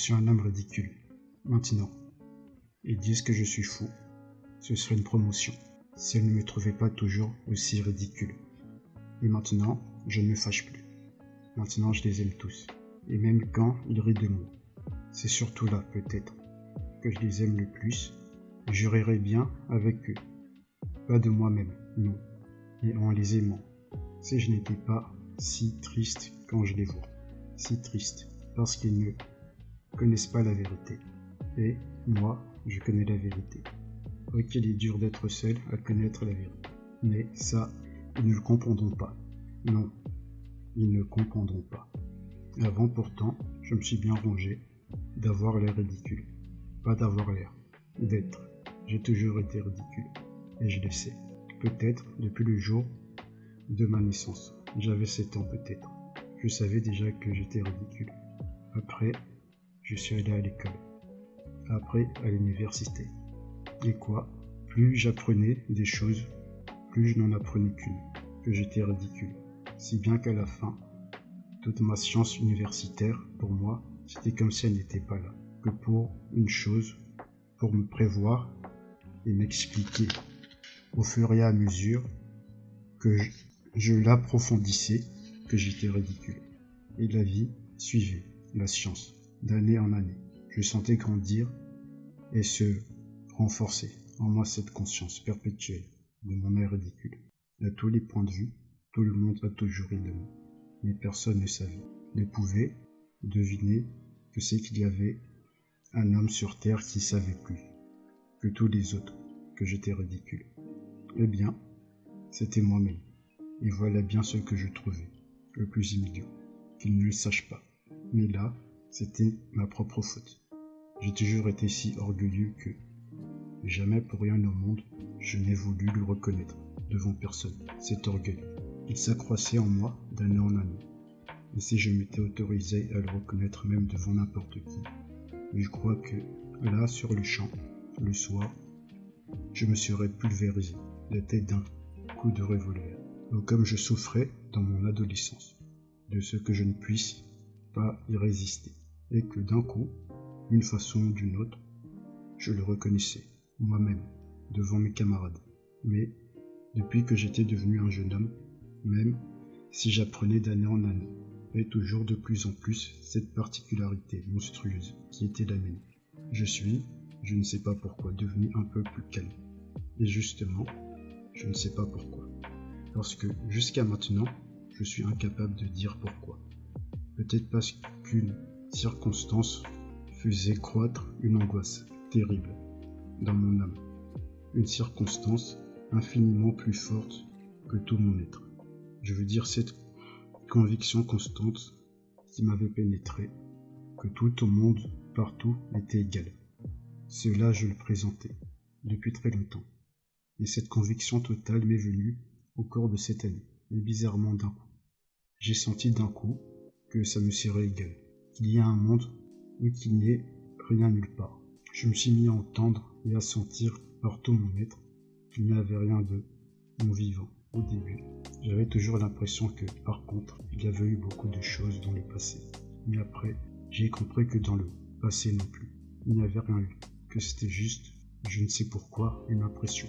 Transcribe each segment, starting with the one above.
Suis un homme ridicule. Maintenant. Ils disent que je suis fou. Ce serait une promotion. Si elles ne me trouvaient pas toujours aussi ridicule. Et maintenant, je ne me fâche plus. Maintenant, je les aime tous. Et même quand ils rient de moi. C'est surtout là, peut-être, que je les aime le plus. Je rirai bien avec eux. Pas de moi-même, non. Et en les aimant. Si je n'étais pas si triste quand je les vois. Si triste, parce qu'ils ne connaissent pas la vérité. Et moi, je connais la vérité. Ok, il est dur d'être seul à connaître la vérité. Mais ça, ils ne le comprendront pas. Non, ils ne comprendront pas. Avant pourtant, je me suis bien rongé d'avoir l'air ridicule. Pas d'avoir l'air, d'être. J'ai toujours été ridicule. Et je le sais. Peut-être depuis le jour de ma naissance. J'avais 7 ans peut-être. Je savais déjà que j'étais ridicule. Après, je suis allé à l'école. Après, à l'université. Et quoi? Plus j'apprenais des choses, plus je n'en apprenais qu'une, que j'étais ridicule. Si bien qu'à la fin, toute ma science universitaire, pour moi, c'était comme si elle n'était pas là. Que pour une chose, pour me prévoir et m'expliquer au fur et à mesure que je, l'approfondissais, que j'étais ridicule. Et la vie suivait, la science, d'année en année. Je sentais grandir et se renforcer en moi cette conscience perpétuelle de mon air ridicule. À tous les points de vue, tout le monde a toujours ri de moi, mais personne ne savait, ne pouvait deviner que c'est qu'il y avait un homme sur terre qui savait plus que tous les autres que j'étais ridicule. Eh bien, c'était moi-même. Et voilà bien ce que je trouvais, le plus humiliant, qu'il ne le sache pas. Mais là, c'était ma propre faute. J'ai toujours été si orgueilleux que jamais pour rien au monde je n'ai voulu le reconnaître devant personne, cet orgueil. Il s'accroissait en moi d'année en année. Et si je m'étais autorisé à le reconnaître même devant n'importe qui, je crois que là, sur le champ, le soir, je me serais pulvérisé, la tête d'un coup de revolver. Ou comme je souffrais dans mon adolescence, de ce que je ne puisse pas y résister, et que d'un coup, d'une façon ou d'une autre, je le reconnaissais, moi-même, devant mes camarades. Mais, depuis que j'étais devenu un jeune homme, même si j'apprenais d'année en année, et toujours de plus en plus cette particularité monstrueuse qui était la mienne. Je suis, je ne sais pas pourquoi, devenu un peu plus calme. Et justement, je ne sais pas pourquoi. Parce que jusqu'à maintenant, je suis incapable de dire pourquoi. Peut-être parce qu'une circonstance faisait croître une angoisse terrible dans mon âme. Une circonstance infiniment plus forte que tout mon être. Je veux dire cette conviction constante qui m'avait pénétré, que tout au monde, partout, était égal. Cela, je le présentais, depuis très longtemps. Et cette conviction totale m'est venue au cours de cette année, et bizarrement d'un coup. J'ai senti d'un coup que ça me serait égal, qu'il y a un monde où qu'il n'y ait rien nulle part. Je me suis mis à entendre et à sentir par tout mon être qu'il n'y avait rien de mon vivant au début. J'avais toujours l'impression que, par contre, il y avait eu beaucoup de choses dans le passé. Mais après, j'ai compris que dans le passé non plus, il n'y avait rien eu, que c'était juste, je ne sais pourquoi, une impression.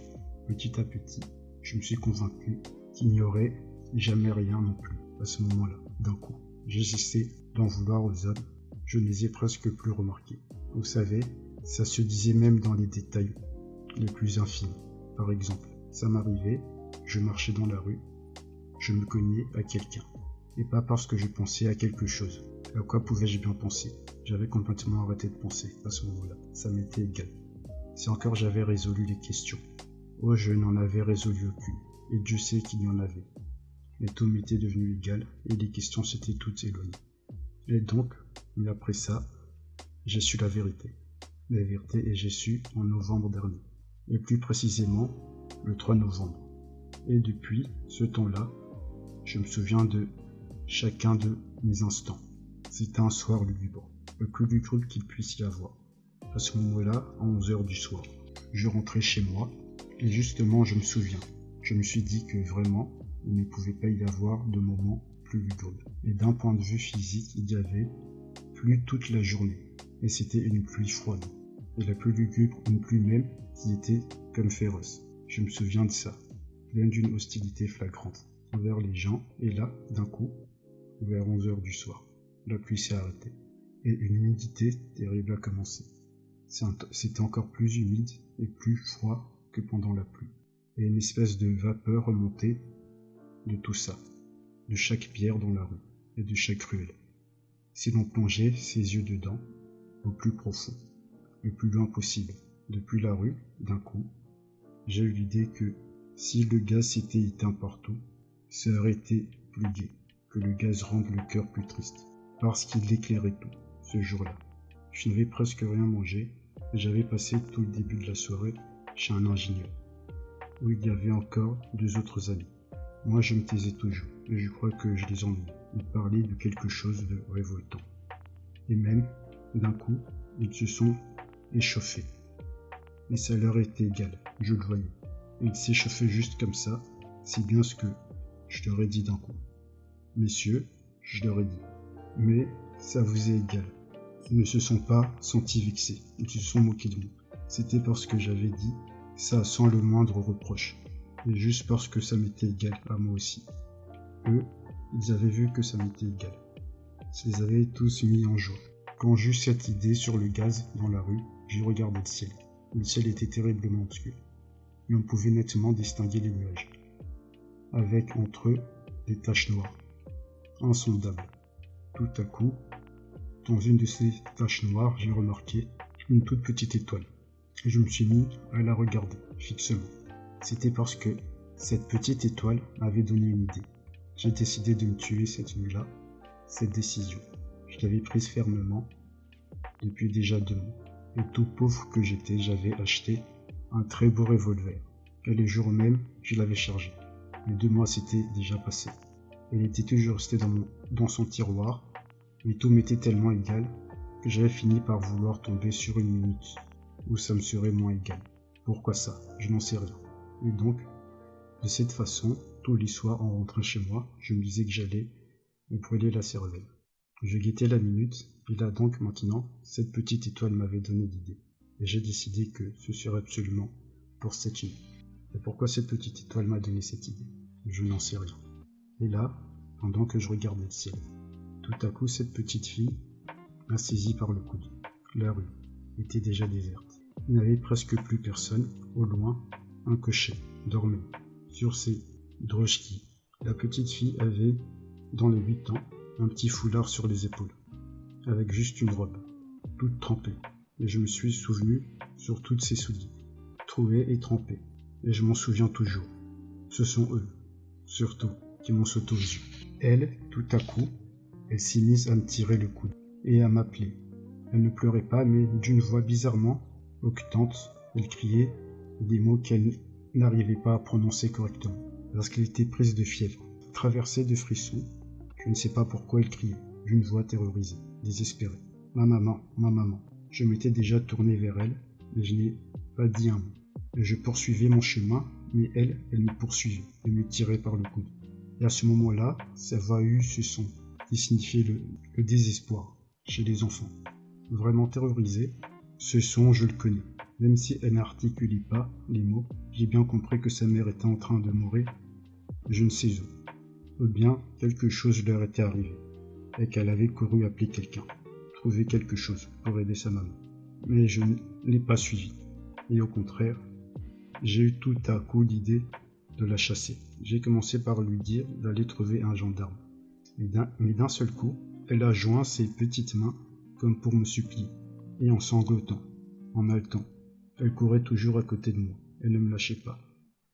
Petit à petit, je me suis convaincu qu'il n'y aurait jamais rien non plus à ce moment-là, d'un coup. J'essayais d'en vouloir aux hommes, je ne les ai presque plus remarqués. Vous savez, ça se disait même dans les détails les plus infimes. Par exemple, ça m'arrivait, je marchais dans la rue, je me cognais à quelqu'un. Et pas parce que je pensais à quelque chose. À quoi pouvais-je bien penser? J'avais complètement arrêté de penser à ce moment-là. Ça m'était égal. Si encore j'avais résolu les questions. Oh, je n'en avais résolu aucune. Et Dieu sait qu'il y en avait. Mais tout m'était devenu égal et les questions s'étaient toutes éloignées. Et donc, mais après ça, j'ai su la vérité. La vérité et j'ai su en novembre dernier. Et plus précisément, le 3 novembre. Et depuis ce temps-là, je me souviens de chacun de mes instants. C'était un soir lugubre, le plus lugubre qu'il puisse y avoir. À ce moment-là, à 11 heures du soir, je rentrais chez moi, et justement, je me souviens. Je me suis dit que vraiment, il ne pouvait pas y avoir de moment Et d'un point de vue physique, il y avait plus toute la journée. et c'était une pluie froide. Et la plus lugubre, une pluie même qui était comme féroce. Je me souviens de ça, plein d'une hostilité flagrante envers les gens, et là, d'un coup, vers 11 heures du soir, la pluie s'est arrêtée, et une humidité terrible a commencé. C'était encore plus humide et plus froid que pendant la pluie, et une espèce de vapeur remontait de tout ça, de chaque pierre dans la rue, et de chaque ruelle. Si l'on plongeait ses yeux dedans, au plus profond, le plus loin possible, depuis la rue, d'un coup, j'ai eu l'idée que si le gaz s'était éteint partout, ça aurait été plus gai que le gaz rende le cœur plus triste, parce qu'il éclairait tout, ce jour-là. Je n'avais presque rien mangé, et j'avais passé tout le début de la soirée chez un ingénieur, où il y avait encore deux autres amis. Moi, je me taisais toujours, je crois que je les ennuyais. Ils parlaient de quelque chose de révoltant. Et même, d'un coup, ils se sont échauffés. Et ça leur était égal, je le voyais. Ils s'échauffaient juste comme ça, si bien ce que je leur ai dit d'un coup. Messieurs, je leur ai dit. Mais ça vous est égal. Ils ne se sont pas sentis vexés. Ils se sont moqués de moi. C'était parce que j'avais dit ça sans le moindre reproche. Et juste parce que ça m'était égal à moi aussi. Eux, ils avaient vu que ça m'était égal. Ça les avait tous mis en joie. Quand j'eus cette idée sur le gaz dans la rue, j'ai regardé le ciel. Le ciel était terriblement obscur. Et on pouvait nettement distinguer les nuages avec entre eux des taches noires, insondables. Tout à coup, dans une de ces taches noires, j'ai remarqué une toute petite étoile. Et je me suis mis à la regarder fixement. C'était parce que cette petite étoile m'avait donné une idée. J'ai décidé de me tuer cette nuit-là. Cette décision, je l'avais prise fermement depuis déjà deux mois. Et tout pauvre que j'étais, j'avais acheté un très beau revolver. Et le jour même, je l'avais chargé. Les deux mois s'étaient déjà passés. Elle était toujours restée dans, dans son tiroir, mais tout m'était tellement égal que j'avais fini par vouloir tomber sur une minute où ça me serait moins égal. Pourquoi ça? Je n'en sais rien. Et donc, de cette façon, tous les soirs en rentrant chez moi, je me disais que j'allais me brûler la cervelle. Je guettais la minute, et là donc maintenant, cette petite étoile m'avait donné l'idée. Et j'ai décidé que ce serait absolument pour cette nuit. Et pourquoi cette petite étoile m'a donné cette idée? Je n'en sais rien. Et là, pendant que je regardais le ciel, tout à coup cette petite fille m'a saisi par le coude. La rue était déjà déserte. Il n'y avait presque plus personne. Au loin, un cocher dormait sur ses drochki. La petite fille avait, dans les huit ans, un petit foulard sur les épaules, avec juste une robe, toute trempée. Et je me suis souvenu sur toutes ses souliers, trouvés et trempés et je m'en souviens toujours. Ce sont eux, surtout, qui m'ont sauté aux yeux. Elle, tout à coup, elle s'est mise à me tirer le coude et à m'appeler. Elle ne pleurait pas, mais d'une voix bizarrement octante, elle criait des mots qu'elle n'arrivait pas à prononcer correctement, qu'elle était prise de fièvre, traversée de frissons. Je ne sais pas pourquoi elle criait, d'une voix terrorisée, désespérée. Ma maman, ma maman. Je m'étais déjà tourné vers elle, mais je n'ai pas dit un mot. Je poursuivais mon chemin, mais elle, elle me poursuivait et me tirait par le coude. Et à ce moment-là, sa voix eut ce son qui signifiait le, désespoir chez les enfants. Vraiment terrorisé, ce son, je le connais. Même si elle n'articulait pas les mots, j'ai bien compris que sa mère était en train de mourir, je ne sais où. Ou bien quelque chose leur était arrivé, et qu'elle avait couru appeler quelqu'un, trouver quelque chose pour aider sa maman. Mais je ne l'ai pas suivi. Et au contraire, j'ai eu tout à coup l'idée de la chasser. J'ai commencé par lui dire d'aller trouver un gendarme. Mais d'un seul coup, elle a joint ses petites mains comme pour me supplier, et en sanglotant, en haletant. Elle courait toujours à côté de moi, elle ne me lâchait pas.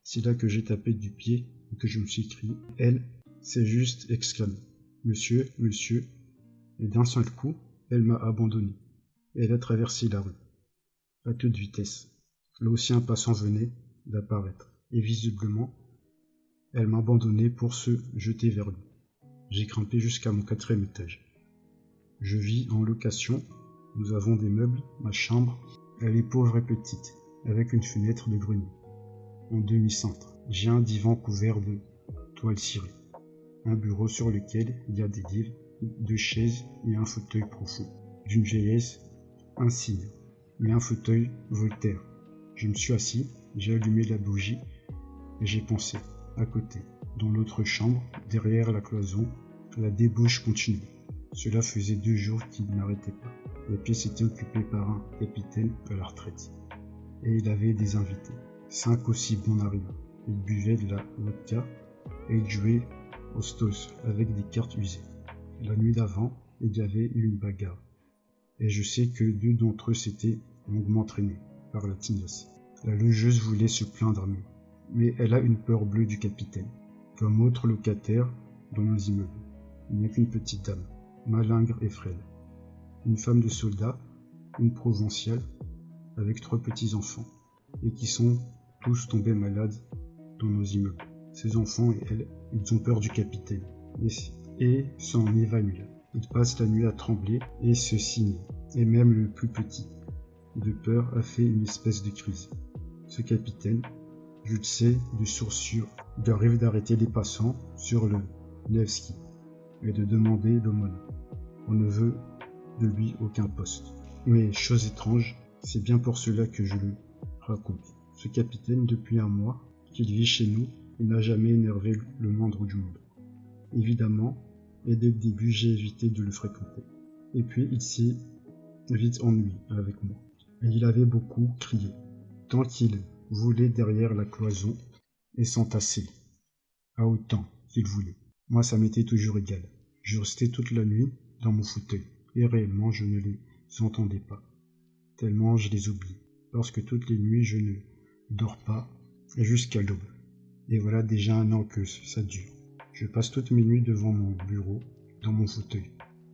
C'est là que j'ai tapé du pied que je me suis crié. Elle s'est juste exclamée Monsieur, monsieur. Et d'un seul coup, elle m'a abandonné. Elle a traversé la rue, à toute vitesse. Là passant venait d'apparaître, et visiblement, elle m'abandonnait pour se jeter vers lui. J'ai grimpé jusqu'à mon quatrième étage. Je vis en location, nous avons des meubles, ma chambre, elle est pauvre et petite, avec une fenêtre de grenier. En demi-centre, j'ai un divan couvert de toile cirée, un bureau sur lequel il y a des livres, deux chaises et un fauteuil profond, d'une vieillesse un signe, mais un fauteuil Voltaire. Je me suis assis, j'ai allumé la bougie et j'ai pensé, à côté, dans l'autre chambre, derrière la cloison, la débauche continuait. Cela faisait deux jours qu'il n'arrêtait pas. La pièce était occupée par un capitaine à la retraite. Et il avait des invités. Cinq aussi bons arrivés. Il buvait de la vodka et jouait au stos avec des cartes usées. La nuit d'avant, il y avait eu une bagarre. Et je sais que deux d'entre eux s'étaient longuement traînés par la tignasse. La logeuse voulait se plaindre à nous, mais elle a une peur bleue du capitaine, comme autre locataire dans nos immeubles. Il n'y a qu'une petite dame, malingre et frêle. Une femme de soldat, une provinciale, avec trois petits-enfants, et qui sont tous tombés malades dans nos immeubles. Ces enfants et elle, ils ont peur du capitaine, et, et s'en évanouir. Ils passent la nuit à trembler et se signer, et même le plus petit, de peur, a fait une espèce de crise. Ce capitaine, je le sais de source sûre, il arrive d'arrêter les passants sur le Nevski et de demander l'aumône. On ne veut de lui aucun poste. Mais, chose étrange, c'est bien pour cela que je le raconte. Ce capitaine, depuis un mois qu'il vit chez nous, il n'a jamais énervé le moindre du monde. Évidemment, et dès le début, j'ai évité de le fréquenter. Et puis, il s'est vite ennuyé avec moi. Et il avait beaucoup crié, tant qu'il voulait derrière la cloison et s'entasser, à autant qu'il voulait. Moi, ça m'était toujours égal. Je restais toute la nuit dans mon fauteuil, et réellement je ne les entendais pas, tellement je les oublie, parce que toutes les nuits je ne dors pas jusqu'à l'aube. Et voilà déjà un an que ça dure. Je passe toutes mes nuits devant mon bureau, dans mon fauteuil,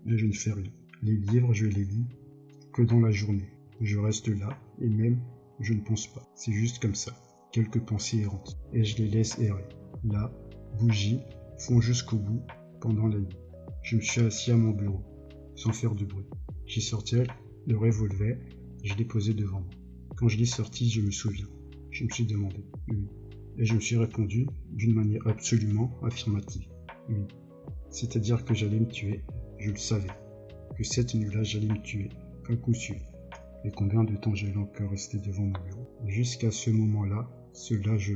et je ne fais rien. Les livres, je les lis que dans la journée. Je reste là, et même, je ne pense pas. C'est juste comme ça. Quelques pensées errantes. Et je les laisse errer. Là, bougies, font jusqu'au bout pendant la nuit. Je me suis assis à mon bureau, sans faire de bruit. J'ai sorti le revolver, je l'ai posé devant moi. Quand je l'ai sorti, je me souviens. Je me suis demandé, oui. Et je me suis répondu d'une manière absolument affirmative, oui. C'est-à-dire que j'allais me tuer, je le savais. Que cette nuit-là, j'allais me tuer, un coup sûr. Et combien de temps j'allais encore rester devant mon bureau. Jusqu'à ce moment-là, cela, je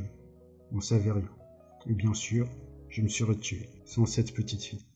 n'en savais rien. Et bien sûr, je me suis retué, sans cette petite fille.